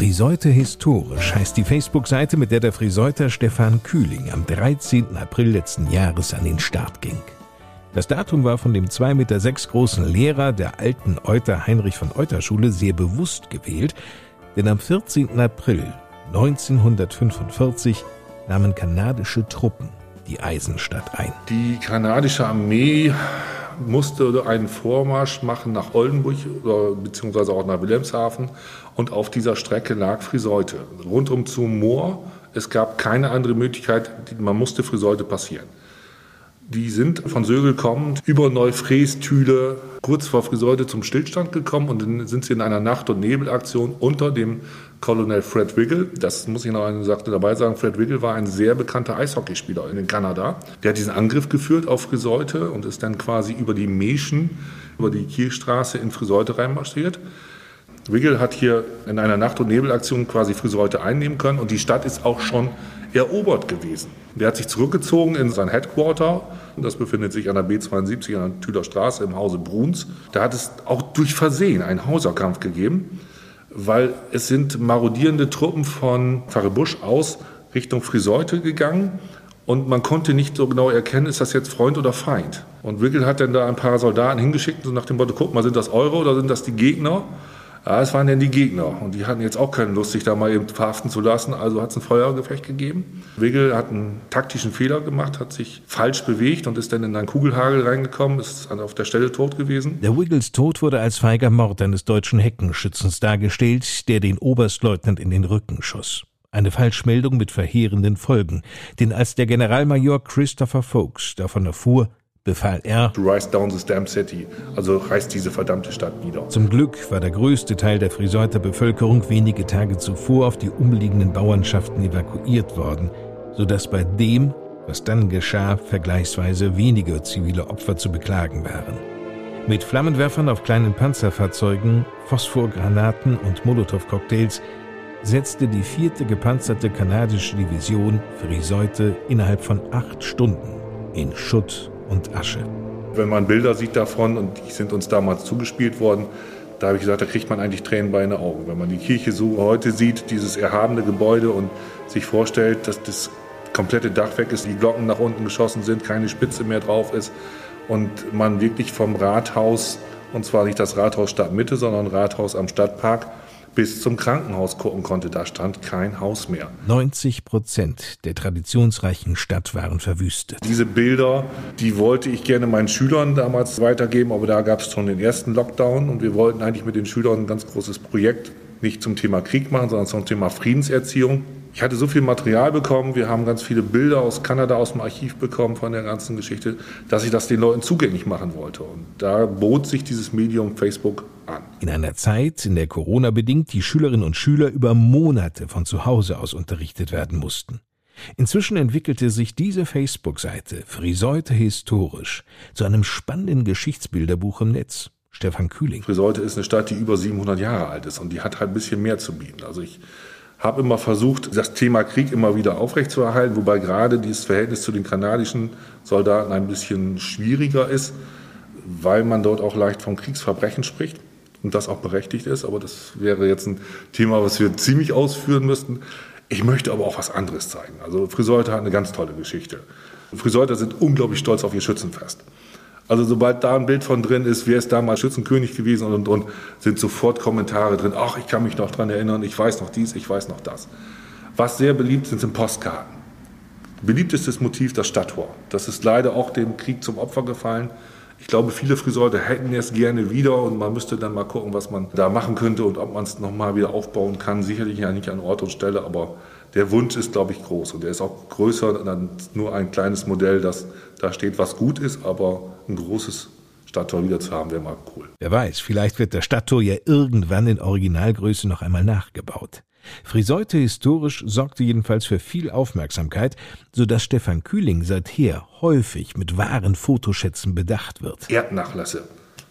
Friseute historisch heißt die Facebook-Seite, mit der der Friseuter Stefan Kühling am 13. April letzten Jahres an den Start ging. Das Datum war von dem 2,6 Meter großen Lehrer der alten Euter Heinrich von Euter Schule sehr bewusst gewählt, denn am 14. April 1945 nahmen kanadische Truppen die Eisenstadt ein. Die kanadische Armee musste einen Vormarsch machen nach Oldenburg beziehungsweise auch nach Wilhelmshaven und auf dieser Strecke lag Friseute. Rundum zum Moor, es gab keine andere Möglichkeit, man musste Friseute passieren. Die sind von Sögel kommend über Thüle, kurz vor Friseute zum Stillstand gekommen und dann sind sie in einer Nacht- und Nebelaktion unter dem Colonel Fred Wiggle. Das muss ich noch eine Sache dabei sagen. Fred Wiggle war ein sehr bekannter Eishockeyspieler in Kanada. Der hat diesen Angriff geführt auf Friseute und ist dann quasi über die Meschen, über die Kielstraße in Friseute reinmarschiert. Wiggle hat hier in einer Nacht- und Nebelaktion quasi Friseute einnehmen können und die Stadt ist auch schon erobert gewesen. Der hat sich zurückgezogen in sein Headquarter. Das befindet sich an der B72 an der Thüler Straße im Hause Bruns. Da hat es auch durch Versehen einen Hauserkampf gegeben, weil es sind marodierende Truppen von Pfarre Busch aus Richtung Friseute gegangen und man konnte nicht so genau erkennen, ist das jetzt Freund oder Feind. Und Wickel hat dann da ein paar Soldaten hingeschickt, so nach dem Motto, guck mal, sind das eure oder sind das die Gegner? Ja, es waren denn die Gegner und die hatten jetzt auch keine Lust, sich da mal eben verhaften zu lassen, also hat es ein Feuergefecht gegeben. Wigel hat einen taktischen Fehler gemacht, hat sich falsch bewegt und ist dann in einen Kugelhagel reingekommen, ist auf der Stelle tot gewesen. Der Wiggles Tod wurde als feiger Mord eines deutschen Heckenschützens dargestellt, der den Oberstleutnant in den Rücken schoss. Eine Falschmeldung mit verheerenden Folgen, denn als der Generalmajor Christopher Folks davon erfuhr, befahl er, To rise down this damn city, also reißt diese verdammte Stadt nieder. Zum Glück war der größte Teil der Friseuter Bevölkerung wenige Tage zuvor auf die umliegenden Bauernschaften evakuiert worden, sodass bei dem, was dann geschah, vergleichsweise weniger zivile Opfer zu beklagen waren. Mit Flammenwerfern auf kleinen Panzerfahrzeugen, Phosphorgranaten und Molotow-Cocktails setzte die vierte gepanzerte kanadische Division Friseute innerhalb von acht Stunden in Schutt und Asche. Wenn man Bilder sieht davon, und die sind uns damals zugespielt worden, da habe ich gesagt, da kriegt man eigentlich Tränen bei den Augen. Wenn man die Kirche so heute sieht, dieses erhabene Gebäude und sich vorstellt, dass das komplette Dach weg ist, die Glocken nach unten geschossen sind, keine Spitze mehr drauf ist und man wirklich vom Rathaus, und zwar nicht das Rathaus Stadtmitte, sondern Rathaus am Stadtpark, bis zum Krankenhaus gucken konnte. Da stand kein Haus mehr. 90 Prozent der traditionsreichen Stadt waren verwüstet. Diese Bilder, die wollte ich gerne meinen Schülern damals weitergeben, aber da gab es schon den ersten Lockdown und wir wollten eigentlich mit den Schülern ein ganz großes Projekt nicht zum Thema Krieg machen, sondern zum Thema Friedenserziehung. Ich hatte so viel Material bekommen, wir haben ganz viele Bilder aus Kanada aus dem Archiv bekommen von der ganzen Geschichte, dass ich das den Leuten zugänglich machen wollte. Und da bot sich dieses Medium Facebook an. In einer Zeit, in der Corona bedingt die Schülerinnen und Schüler über Monate von zu Hause aus unterrichtet werden mussten. Inzwischen entwickelte sich diese Facebook-Seite Friseute historisch zu einem spannenden Geschichtsbilderbuch im Netz. Stefan Kühling. Friseute ist eine Stadt, die über 700 Jahre alt ist und die hat halt ein bisschen mehr zu bieten. Also ich habe immer versucht, das Thema Krieg immer wieder aufrechtzuerhalten, wobei gerade dieses Verhältnis zu den kanadischen Soldaten ein bisschen schwieriger ist, weil man dort auch leicht von Kriegsverbrechen spricht und das auch berechtigt ist. Aber das wäre jetzt ein Thema, was wir ziemlich ausführen müssten. Ich möchte aber auch was anderes zeigen. Also Friseute hat eine ganz tolle Geschichte. Friseuter sind unglaublich stolz auf ihr Schützenfest. Also sobald da ein Bild von drin ist, wer ist damals Schützenkönig gewesen und, und, und, sind sofort Kommentare drin. Ach, ich kann mich noch dran erinnern, ich weiß noch dies, ich weiß noch das. Was sehr beliebt sind, sind Postkarten. Beliebtestes Motiv das Stadttor. Das ist leider auch dem Krieg zum Opfer gefallen. Ich glaube, viele Friseure hätten es gerne wieder und man müsste dann mal gucken, was man da machen könnte und ob man es nochmal wieder aufbauen kann. Sicherlich ja nicht an Ort und Stelle, aber der Wunsch ist, glaube ich, groß und der ist auch größer als nur ein kleines Modell, das da steht, was gut ist, aber ein großes Stadttor wieder zu haben, wäre mal cool. Wer weiß, vielleicht wird der Stadttor ja irgendwann in Originalgröße noch einmal nachgebaut. Friseute historisch sorgte jedenfalls für viel Aufmerksamkeit, so dass Stefan Kühling seither häufig mit wahren Fotoschätzen bedacht wird. Erdnachlässe.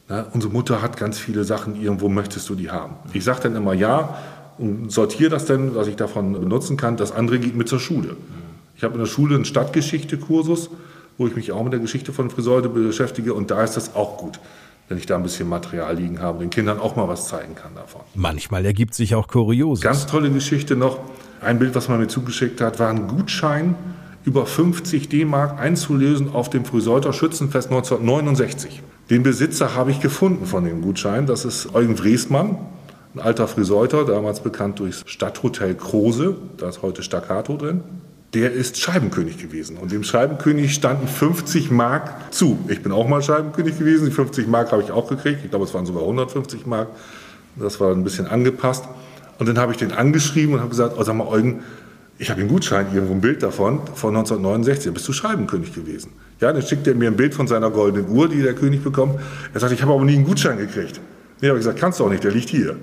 Na, unsere Mutter hat ganz viele Sachen, irgendwo möchtest du die haben. Ich sage dann immer ja und sortiere das dann, was ich davon benutzen kann. Das andere geht mit zur Schule. Ich habe in der Schule einen Stadtgeschichte-Kursus, wo ich mich auch mit der Geschichte von Friseute beschäftige und da ist das auch gut wenn ich da ein bisschen Material liegen habe, den Kindern auch mal was zeigen kann davon. Manchmal ergibt sich auch Kurioses. Ganz tolle Geschichte noch. Ein Bild, was man mir zugeschickt hat, war ein Gutschein über 50 D-Mark einzulösen auf dem Frühseuter Schützenfest 1969. Den Besitzer habe ich gefunden von dem Gutschein. Das ist Eugen Wresmann, ein alter Friseuter, damals bekannt durchs Stadthotel Krose. Da ist heute Staccato drin der ist Scheibenkönig gewesen. Und dem Scheibenkönig standen 50 Mark zu. Ich bin auch mal Scheibenkönig gewesen. Die 50 Mark habe ich auch gekriegt. Ich glaube, es waren sogar 150 Mark. Das war ein bisschen angepasst. Und dann habe ich den angeschrieben und habe gesagt, oh, sag mal, Eugen, ich habe einen Gutschein, irgendwo ein Bild davon, von 1969. Bist du Scheibenkönig gewesen? Ja, dann schickt er mir ein Bild von seiner goldenen Uhr, die der König bekommt. Er sagt, ich habe aber nie einen Gutschein gekriegt. Nee, habe ich gesagt, kannst du auch nicht, der liegt hier.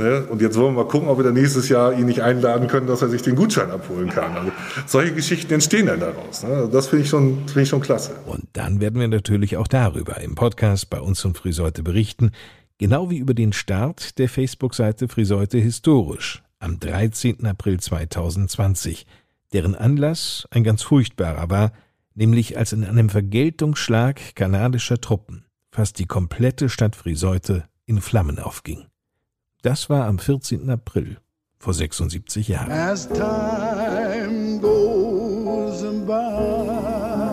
Ne? Und jetzt wollen wir mal gucken, ob wir dann nächstes Jahr ihn nicht einladen können, dass er sich den Gutschein abholen kann. Also solche Geschichten entstehen dann daraus. Ne? Das finde ich, schon, find ich schon klasse. Und dann werden wir natürlich auch darüber im Podcast bei uns und Friseute berichten, genau wie über den Start der Facebook-Seite Friseute Historisch am 13. April 2020, deren Anlass ein ganz furchtbarer war, nämlich als in einem Vergeltungsschlag kanadischer Truppen fast die komplette Stadt Friseute in Flammen aufging. Das war am 14. April vor 76 Jahren. As time goes by.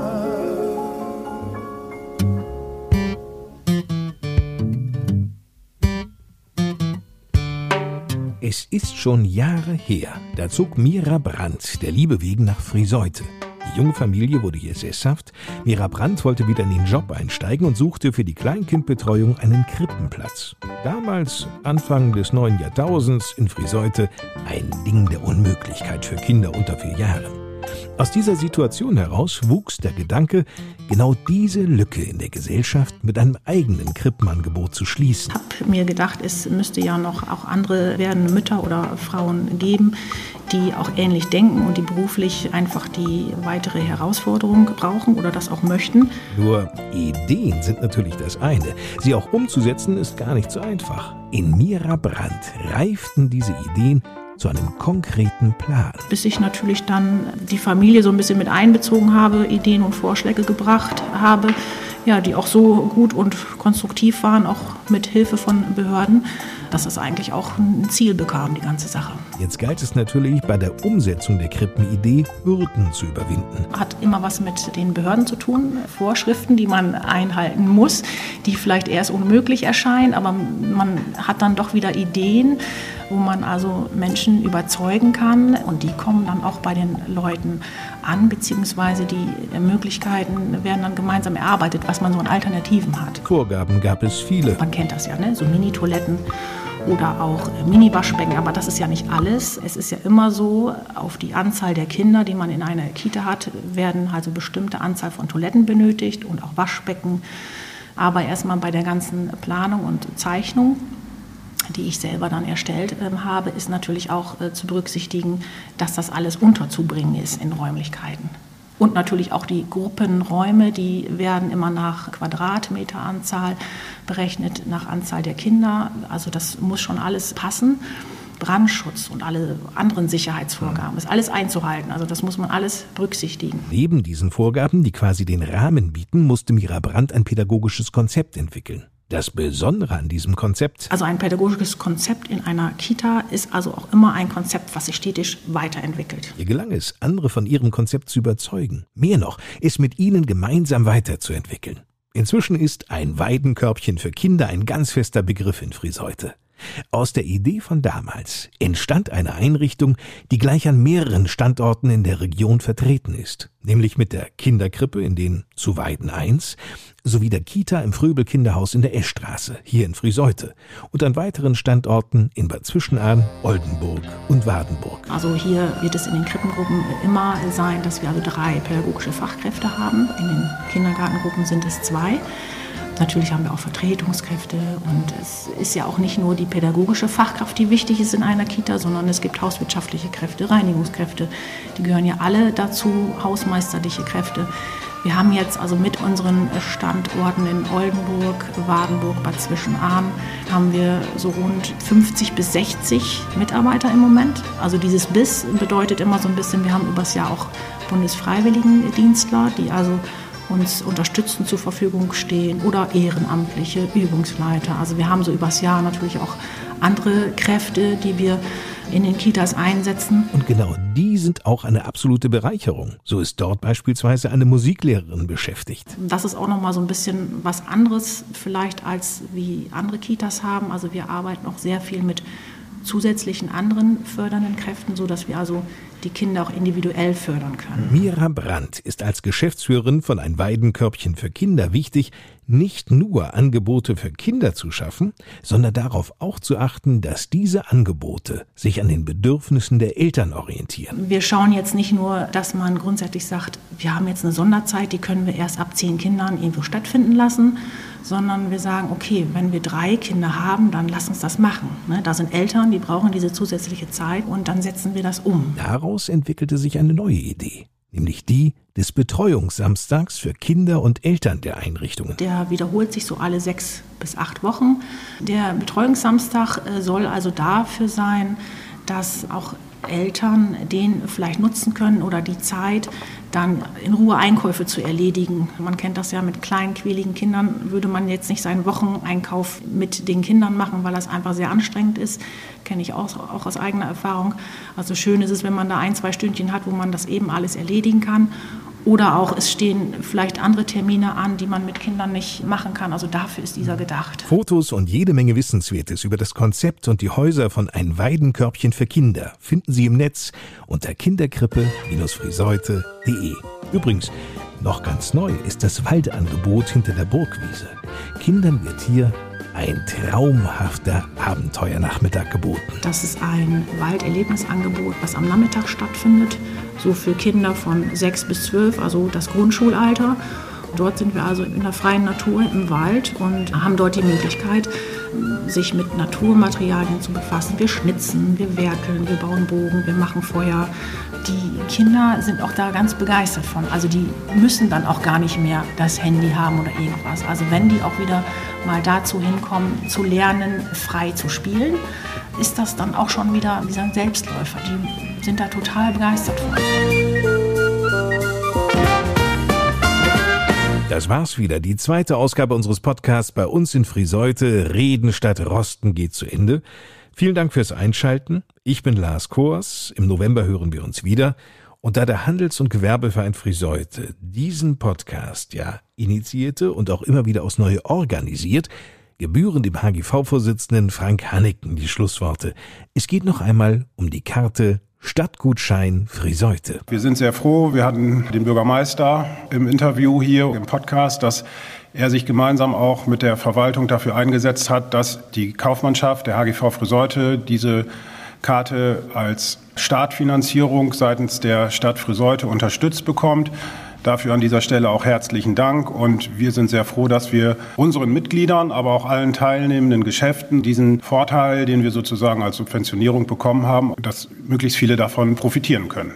Es ist schon Jahre her, da zog Mira Brandt der Liebe wegen nach Friseute. Die junge Familie wurde hier sesshaft. Mira Brandt wollte wieder in den Job einsteigen und suchte für die Kleinkindbetreuung einen Krippenplatz. Damals, Anfang des neuen Jahrtausends, in Friseute, ein Ding der Unmöglichkeit für Kinder unter vier Jahren. Aus dieser Situation heraus wuchs der Gedanke, genau diese Lücke in der Gesellschaft mit einem eigenen Krippenangebot zu schließen. Ich habe mir gedacht, es müsste ja noch auch andere werdende Mütter oder Frauen geben, die auch ähnlich denken und die beruflich einfach die weitere Herausforderung brauchen oder das auch möchten. Nur Ideen sind natürlich das eine. Sie auch umzusetzen ist gar nicht so einfach. In Mira Brandt reiften diese Ideen zu einem konkreten Plan. Bis ich natürlich dann die Familie so ein bisschen mit einbezogen habe, Ideen und Vorschläge gebracht habe, ja, die auch so gut und konstruktiv waren, auch mit Hilfe von Behörden, dass es eigentlich auch ein Ziel bekam, die ganze Sache. Jetzt galt es natürlich bei der Umsetzung der Krippenidee, Hürden zu überwinden. Hat immer was mit den Behörden zu tun, Vorschriften, die man einhalten muss, die vielleicht erst unmöglich erscheinen, aber man hat dann doch wieder Ideen, wo man also Menschen überzeugen kann und die kommen dann auch bei den Leuten an, beziehungsweise die Möglichkeiten werden dann gemeinsam erarbeitet, was man so an Alternativen hat. Vorgaben gab es viele. Man kennt das ja, ne? so Mini-Toiletten oder auch Mini-Waschbecken, aber das ist ja nicht alles. Es ist ja immer so, auf die Anzahl der Kinder, die man in einer Kita hat, werden also bestimmte Anzahl von Toiletten benötigt und auch Waschbecken. Aber erstmal bei der ganzen Planung und Zeichnung die ich selber dann erstellt äh, habe, ist natürlich auch äh, zu berücksichtigen, dass das alles unterzubringen ist in Räumlichkeiten. Und natürlich auch die Gruppenräume, die werden immer nach Quadratmeteranzahl berechnet, nach Anzahl der Kinder. Also das muss schon alles passen. Brandschutz und alle anderen Sicherheitsvorgaben ist alles einzuhalten. Also das muss man alles berücksichtigen. Neben diesen Vorgaben, die quasi den Rahmen bieten, musste Mira Brandt ein pädagogisches Konzept entwickeln. Das Besondere an diesem Konzept. Also ein pädagogisches Konzept in einer Kita ist also auch immer ein Konzept, was sich stetig weiterentwickelt. Ihr gelang es, andere von ihrem Konzept zu überzeugen. Mehr noch, es mit ihnen gemeinsam weiterzuentwickeln. Inzwischen ist ein Weidenkörbchen für Kinder ein ganz fester Begriff in Friseute. Aus der Idee von damals entstand eine Einrichtung, die gleich an mehreren Standorten in der Region vertreten ist, nämlich mit der Kinderkrippe in den zu Weiden 1 sowie der Kita im Fröbel-Kinderhaus in der Eschstraße, hier in Friseute, und an weiteren Standorten in Bad Zwischenahn, Oldenburg und Wadenburg. Also hier wird es in den Krippengruppen immer sein, dass wir also drei pädagogische Fachkräfte haben. In den Kindergartengruppen sind es zwei. Natürlich haben wir auch Vertretungskräfte und es ist ja auch nicht nur die pädagogische Fachkraft, die wichtig ist in einer Kita, sondern es gibt hauswirtschaftliche Kräfte, Reinigungskräfte, die gehören ja alle dazu, hausmeisterliche Kräfte. Wir haben jetzt also mit unseren Standorten in Oldenburg, Wadenburg, Bad Zwischenahn, haben wir so rund 50 bis 60 Mitarbeiter im Moment. Also dieses BIS bedeutet immer so ein bisschen, wir haben übers Jahr auch Bundesfreiwilligendienstler, die also uns unterstützen zur Verfügung stehen oder ehrenamtliche Übungsleiter. Also wir haben so übers Jahr natürlich auch andere Kräfte, die wir in den Kitas einsetzen. Und genau die sind auch eine absolute Bereicherung. So ist dort beispielsweise eine Musiklehrerin beschäftigt. Das ist auch noch mal so ein bisschen was anderes vielleicht als wie andere Kitas haben. Also wir arbeiten auch sehr viel mit zusätzlichen anderen fördernden Kräften, sodass wir also die Kinder auch individuell fördern können. Mira Brandt ist als Geschäftsführerin von Ein Weidenkörbchen für Kinder wichtig, nicht nur Angebote für Kinder zu schaffen, sondern darauf auch zu achten, dass diese Angebote sich an den Bedürfnissen der Eltern orientieren. Wir schauen jetzt nicht nur, dass man grundsätzlich sagt, wir haben jetzt eine Sonderzeit, die können wir erst ab zehn Kindern irgendwo stattfinden lassen, sondern wir sagen, okay, wenn wir drei Kinder haben, dann lass uns das machen. Ne, da sind Eltern, die brauchen diese zusätzliche Zeit und dann setzen wir das um. Daraus entwickelte sich eine neue Idee, nämlich die des Betreuungssamstags für Kinder und Eltern der Einrichtungen. Der wiederholt sich so alle sechs bis acht Wochen. Der Betreuungssamstag äh, soll also dafür sein, dass auch Eltern den vielleicht nutzen können oder die Zeit, dann in Ruhe Einkäufe zu erledigen. Man kennt das ja mit kleinen, quäligen Kindern, würde man jetzt nicht seinen Wocheneinkauf mit den Kindern machen, weil das einfach sehr anstrengend ist. Kenne ich auch, auch aus eigener Erfahrung. Also schön ist es, wenn man da ein, zwei Stündchen hat, wo man das eben alles erledigen kann. Oder auch es stehen vielleicht andere Termine an, die man mit Kindern nicht machen kann. Also dafür ist dieser gedacht. Fotos und jede Menge Wissenswertes über das Konzept und die Häuser von Ein Weidenkörbchen für Kinder finden Sie im Netz unter kinderkrippe-friseute.de. Übrigens, noch ganz neu ist das Waldangebot hinter der Burgwiese. Kindern wird hier ein traumhafter Abenteuernachmittag geboten. Das ist ein Walderlebnisangebot, was am Nachmittag stattfindet, so für Kinder von 6 bis 12, also das Grundschulalter. Dort sind wir also in der freien Natur im Wald und haben dort die Möglichkeit, sich mit Naturmaterialien zu befassen. Wir schnitzen, wir werkeln, wir bauen Bogen, wir machen Feuer. Die Kinder sind auch da ganz begeistert von. Also die müssen dann auch gar nicht mehr das Handy haben oder irgendwas. Also wenn die auch wieder mal dazu hinkommen, zu lernen, frei zu spielen, ist das dann auch schon wieder wie Selbstläufer. Die sind da total begeistert von. Das war's wieder. Die zweite Ausgabe unseres Podcasts bei uns in Friseute. Reden statt Rosten geht zu Ende. Vielen Dank fürs Einschalten. Ich bin Lars Kors. Im November hören wir uns wieder. Und da der Handels- und Gewerbeverein Friseute diesen Podcast ja initiierte und auch immer wieder aufs Neue organisiert, gebühren dem HGV-Vorsitzenden Frank Hanneken die Schlussworte. Es geht noch einmal um die Karte Stadtgutschein Friseute. Wir sind sehr froh. Wir hatten den Bürgermeister im Interview hier im Podcast, dass er sich gemeinsam auch mit der Verwaltung dafür eingesetzt hat, dass die Kaufmannschaft der HGV Friseute diese Karte als Startfinanzierung seitens der Stadt Friseute unterstützt bekommt. Dafür an dieser Stelle auch herzlichen Dank und wir sind sehr froh, dass wir unseren Mitgliedern, aber auch allen teilnehmenden Geschäften diesen Vorteil, den wir sozusagen als Subventionierung bekommen haben, dass möglichst viele davon profitieren können.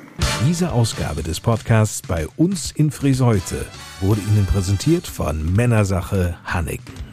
Diese Ausgabe des Podcasts bei uns in Friseute wurde Ihnen präsentiert von Männersache Hanneken.